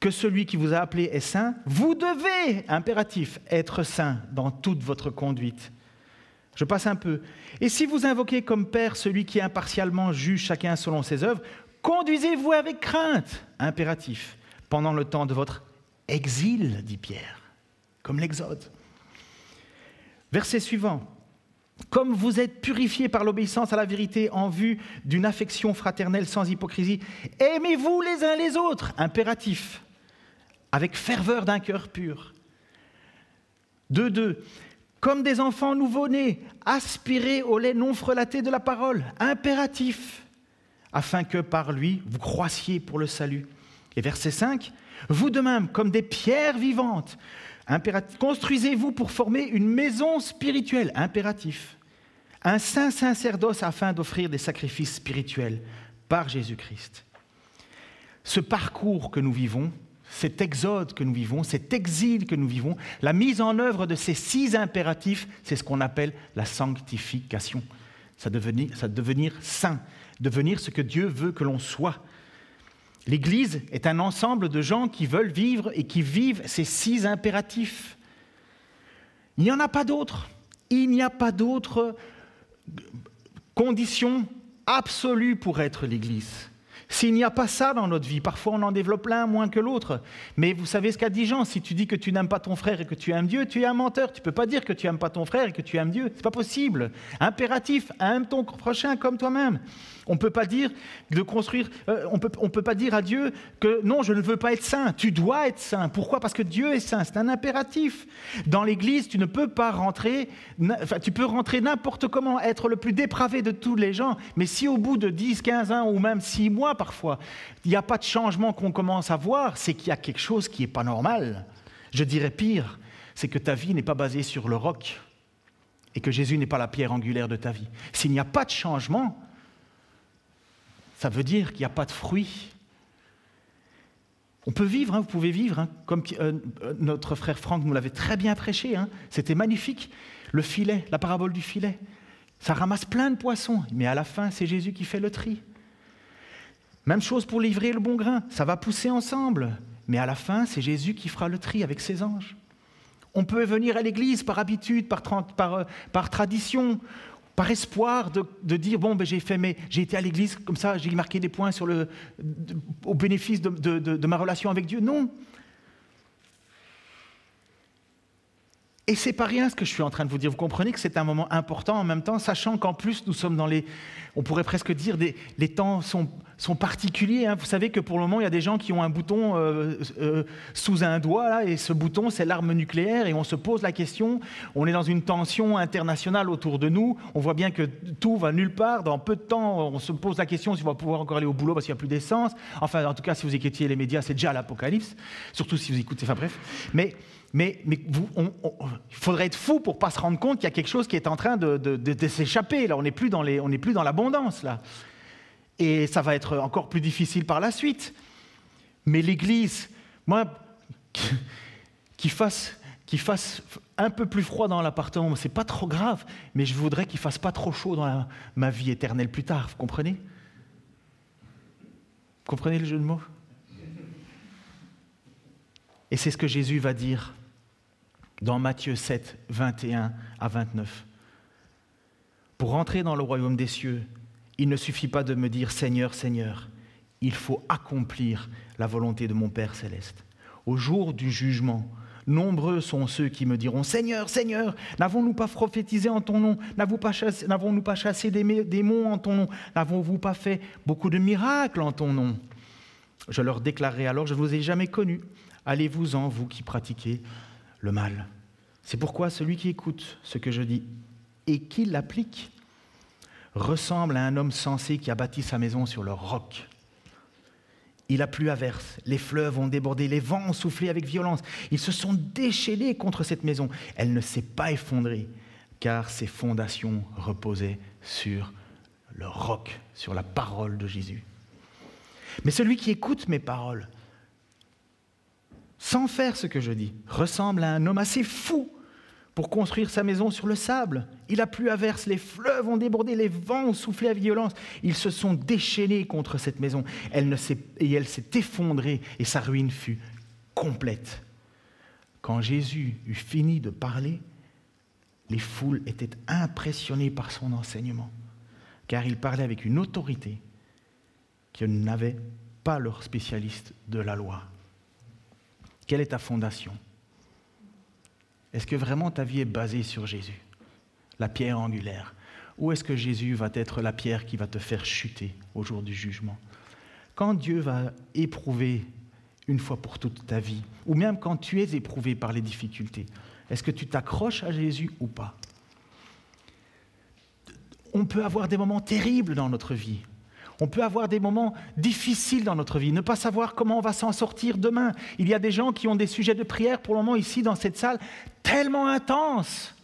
que celui qui vous a appelé est saint, vous devez, impératif, être saint dans toute votre conduite. Je passe un peu. Et si vous invoquez comme Père celui qui impartialement juge chacun selon ses œuvres, conduisez-vous avec crainte, impératif, pendant le temps de votre exil, dit Pierre, comme l'Exode. Verset suivant. Comme vous êtes purifiés par l'obéissance à la vérité en vue d'une affection fraternelle sans hypocrisie, aimez-vous les uns les autres, impératif, avec ferveur d'un cœur pur. 2.2. Comme des enfants nouveau-nés, aspirez au lait non frelaté de la parole, impératif, afin que par lui vous croissiez pour le salut. Et verset 5, vous de même, comme des pierres vivantes, construisez-vous pour former une maison spirituelle, impératif, un saint sacerdoce afin d'offrir des sacrifices spirituels par Jésus-Christ. Ce parcours que nous vivons, cet exode que nous vivons, cet exil que nous vivons, la mise en œuvre de ces six impératifs, c'est ce qu'on appelle la sanctification. Ça devenir, saint, devenir ce que Dieu veut que l'on soit. L'Église est un ensemble de gens qui veulent vivre et qui vivent ces six impératifs. Il n'y en a pas d'autres. Il n'y a pas d'autres conditions absolues pour être l'Église. S'il n'y a pas ça dans notre vie, parfois on en développe l'un moins que l'autre. Mais vous savez ce qu'a dit Jean, si tu dis que tu n'aimes pas ton frère et que tu aimes Dieu, tu es un menteur. Tu ne peux pas dire que tu n'aimes pas ton frère et que tu aimes Dieu. Ce n'est pas possible. Impératif, aime ton prochain comme toi-même. On ne peut pas dire de construire, euh, on peut, on peut pas dire à Dieu que non, je ne veux pas être saint. Tu dois être saint. Pourquoi? Parce que Dieu est saint. C'est un impératif. Dans l'Église, tu ne peux pas rentrer, enfin, tu peux rentrer n'importe comment, être le plus dépravé de tous les gens. Mais si au bout de 10, 15 ans ou même 6 mois parfois, il n'y a pas de changement qu'on commence à voir, c'est qu'il y a quelque chose qui n'est pas normal. Je dirais pire, c'est que ta vie n'est pas basée sur le roc et que Jésus n'est pas la pierre angulaire de ta vie. S'il n'y a pas de changement, ça veut dire qu'il n'y a pas de fruits. On peut vivre, hein, vous pouvez vivre, hein, comme euh, euh, notre frère Franck nous l'avait très bien prêché. Hein. C'était magnifique. Le filet, la parabole du filet. Ça ramasse plein de poissons, mais à la fin, c'est Jésus qui fait le tri. Même chose pour livrer le bon grain. Ça va pousser ensemble, mais à la fin, c'est Jésus qui fera le tri avec ses anges. On peut venir à l'église par habitude, par, euh, par tradition par espoir de, dire bon ben j'ai fait mais j'ai été à l'église comme ça j'ai marqué des points au bénéfice de ma relation avec Dieu. Non Et c'est pas rien ce que je suis en train de vous dire. Vous comprenez que c'est un moment important en même temps, sachant qu'en plus nous sommes dans les, on pourrait presque dire, des, les temps sont, sont particuliers. Hein. Vous savez que pour le moment, il y a des gens qui ont un bouton euh, euh, sous un doigt, et ce bouton, c'est l'arme nucléaire, et on se pose la question, on est dans une tension internationale autour de nous, on voit bien que tout va nulle part, dans peu de temps, on se pose la question si on va pouvoir encore aller au boulot parce qu'il n'y a plus d'essence. Enfin, en tout cas, si vous écoutiez les médias, c'est déjà l'apocalypse, surtout si vous écoutez, enfin bref. Mais mais, il faudrait être fou pour pas se rendre compte qu'il y a quelque chose qui est en train de, s'échapper. Là, on n'est plus dans l'abondance là. Et ça va être encore plus difficile par la suite. Mais l'Église, moi, fasse, fasse un peu plus froid dans l'appartement, c'est pas trop grave. Mais je voudrais qu'il fasse pas trop chaud dans ma vie éternelle plus tard. Vous comprenez? Vous comprenez le jeu de mots? Et c'est ce que Jésus va dire dans Matthieu 7, 21 à 29. Pour entrer dans le royaume des cieux, il ne suffit pas de me dire Seigneur, Seigneur, il faut accomplir la volonté de mon Père céleste. Au jour du jugement, nombreux sont ceux qui me diront Seigneur, Seigneur, n'avons-nous pas prophétisé en ton nom? N'avons-nous pas chassé des démons en ton nom? N'avons-nous pas fait beaucoup de miracles en ton nom? Je leur déclarerai alors Je ne vous ai jamais connus. Allez-vous-en, vous qui pratiquez le mal. C'est pourquoi celui qui écoute ce que je dis et qui l'applique ressemble à un homme sensé qui a bâti sa maison sur le roc. Il a plu à verse, les fleuves ont débordé, les vents ont soufflé avec violence. Ils se sont déchaînés contre cette maison. Elle ne s'est pas effondrée, car ses fondations reposaient sur le roc, sur la parole de Jésus. Mais celui qui écoute mes paroles sans faire ce que je dis, ressemble à un homme assez fou pour construire sa maison sur le sable. Il a plu à verse, les fleuves ont débordé, les vents ont soufflé à violence. Ils se sont déchaînés contre cette maison elle ne et elle s'est effondrée et sa ruine fut complète. Quand Jésus eut fini de parler, les foules étaient impressionnées par son enseignement, car il parlait avec une autorité que n'avaient pas leurs spécialistes de la loi. Quelle est ta fondation? Est-ce que vraiment ta vie est basée sur Jésus, la pierre angulaire? Ou est-ce que Jésus va être la pierre qui va te faire chuter au jour du jugement? Quand Dieu va éprouver une fois pour toute ta vie, ou même quand tu es éprouvé par les difficultés, est-ce que tu t'accroches à Jésus ou pas? On peut avoir des moments terribles dans notre vie. On peut avoir des moments difficiles dans notre vie, ne pas savoir comment on va s'en sortir demain. Il y a des gens qui ont des sujets de prière pour le moment ici dans cette salle tellement intenses.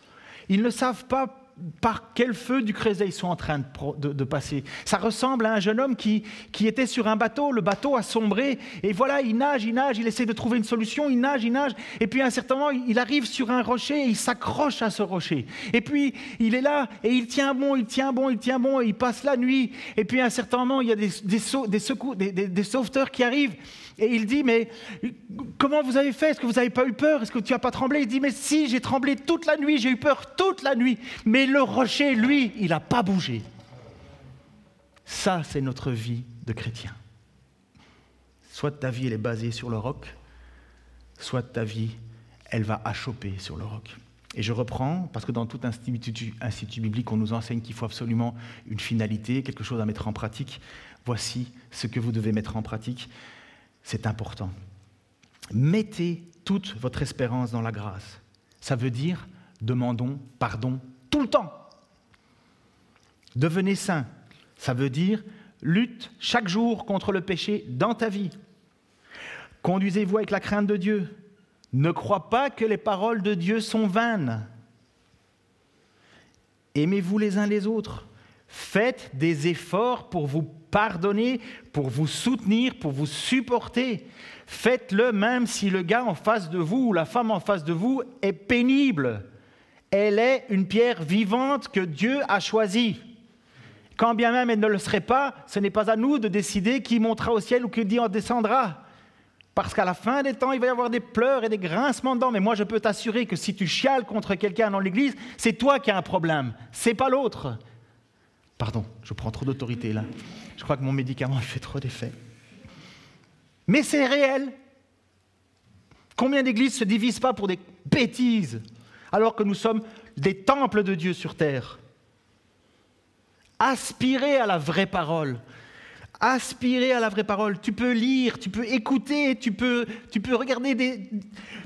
Ils ne savent pas par quel feu du Crézet ils sont en train de, passer. Ça ressemble à un jeune homme qui, qui était sur un bateau, le bateau a sombré, et voilà, il nage, il nage, il essaie de trouver une solution, il nage, il nage, et puis à un certain moment, il arrive sur un rocher et il s'accroche à ce rocher. Et puis, il est là, et il tient bon, il tient bon, il tient bon, et il passe la nuit, et puis à un certain moment, il y a des, des, des, des sauveteurs qui arrivent, et il dit, mais comment vous avez fait? Est-ce que vous n'avez pas eu peur? Est-ce que tu n'as pas tremblé? Il dit, mais si, j'ai tremblé toute la nuit, j'ai eu peur toute la nuit. Mais le rocher, lui, il n'a pas bougé. Ça, c'est notre vie de chrétien. Soit ta vie, elle est basée sur le roc, soit ta vie, elle va achoper sur le roc. Et je reprends, parce que dans tout institut, institut biblique, on nous enseigne qu'il faut absolument une finalité, quelque chose à mettre en pratique. Voici ce que vous devez mettre en pratique. C'est important. Mettez toute votre espérance dans la grâce. Ça veut dire demandons pardon tout le temps. Devenez saint. Ça veut dire lutte chaque jour contre le péché dans ta vie. Conduisez-vous avec la crainte de Dieu. Ne crois pas que les paroles de Dieu sont vaines. Aimez-vous les uns les autres. Faites des efforts pour vous pardonner, pour vous soutenir, pour vous supporter. Faites-le même si le gars en face de vous ou la femme en face de vous est pénible. Elle est une pierre vivante que Dieu a choisie. Quand bien même elle ne le serait pas, ce n'est pas à nous de décider qui montera au ciel ou qui en descendra. Parce qu'à la fin des temps, il va y avoir des pleurs et des grincements de dents. Mais moi, je peux t'assurer que si tu chiales contre quelqu'un dans l'église, c'est toi qui as un problème, c'est pas l'autre. Pardon, je prends trop d'autorité là. Je crois que mon médicament fait trop d'effet. Mais c'est réel. Combien d'églises se divisent pas pour des bêtises alors que nous sommes des temples de Dieu sur terre? Aspirez à la vraie parole. Aspirez à la vraie parole. Tu peux lire, tu peux écouter, tu peux, tu peux regarder des...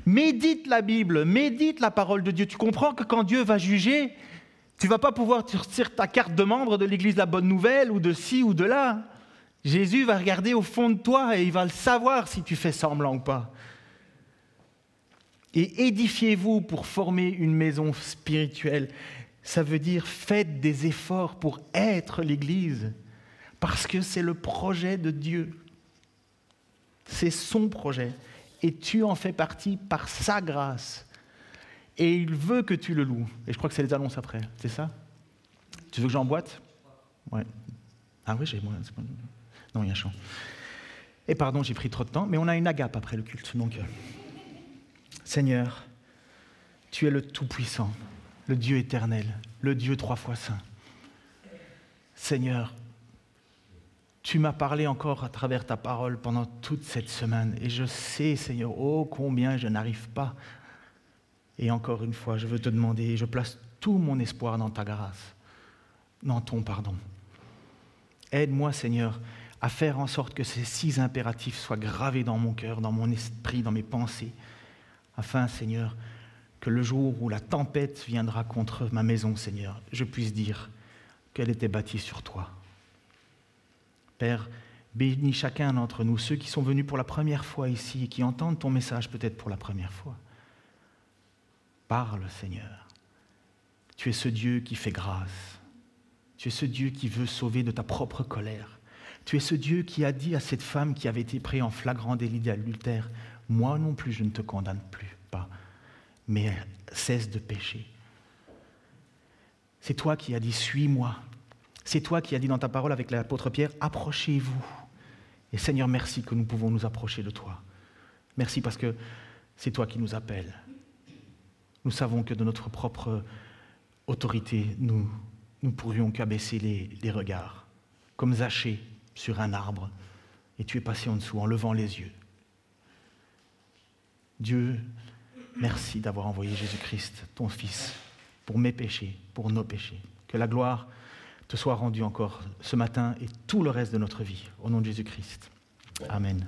Médite la Bible, médite la parole de Dieu. Tu comprends que quand Dieu va juger, tu vas pas pouvoir sortir ta carte de membre de l'Église la Bonne Nouvelle ou de ci ou de là. Jésus va regarder au fond de toi et il va le savoir si tu fais semblant ou pas. Et édifiez-vous pour former une maison spirituelle. Ça veut dire faites des efforts pour être l'Église, parce que c'est le projet de Dieu. C'est son projet. Et tu en fais partie par sa grâce et il veut que tu le loues. Et je crois que c'est les annonces après, c'est ça? Tu veux que j'emboîte? Ouais. Ah oui, j'ai. Non, il y a un chant. Et pardon, j'ai pris trop de temps, mais on a une agape après le culte. Donc, euh, Seigneur, tu es le Tout-Puissant, le Dieu éternel, le Dieu trois fois saint. Seigneur, tu m'as parlé encore à travers ta parole pendant toute cette semaine, et je sais, Seigneur, oh combien je n'arrive pas et encore une fois, je veux te demander, je place tout mon espoir dans ta grâce, dans ton pardon. Aide-moi, Seigneur, à faire en sorte que ces six impératifs soient gravés dans mon cœur, dans mon esprit, dans mes pensées, afin, Seigneur, que le jour où la tempête viendra contre ma maison, Seigneur, je puisse dire qu'elle était bâtie sur toi. Père, bénis chacun d'entre nous, ceux qui sont venus pour la première fois ici et qui entendent ton message peut-être pour la première fois. Parle, Seigneur. Tu es ce Dieu qui fait grâce. Tu es ce Dieu qui veut sauver de ta propre colère. Tu es ce Dieu qui a dit à cette femme qui avait été prise en flagrant délit d'adultère, moi non plus je ne te condamne plus pas, mais cesse de pécher. C'est toi qui as dit, suis-moi. C'est toi qui as dit dans ta parole avec l'apôtre Pierre, approchez-vous. Et Seigneur, merci que nous pouvons nous approcher de toi. Merci parce que c'est toi qui nous appelles. Nous savons que de notre propre autorité, nous ne pourrions qu'abaisser les, les regards, comme Zachée sur un arbre, et tu es passé en dessous en levant les yeux. Dieu, merci d'avoir envoyé Jésus-Christ, ton Fils, pour mes péchés, pour nos péchés. Que la gloire te soit rendue encore ce matin et tout le reste de notre vie. Au nom de Jésus-Christ. Amen.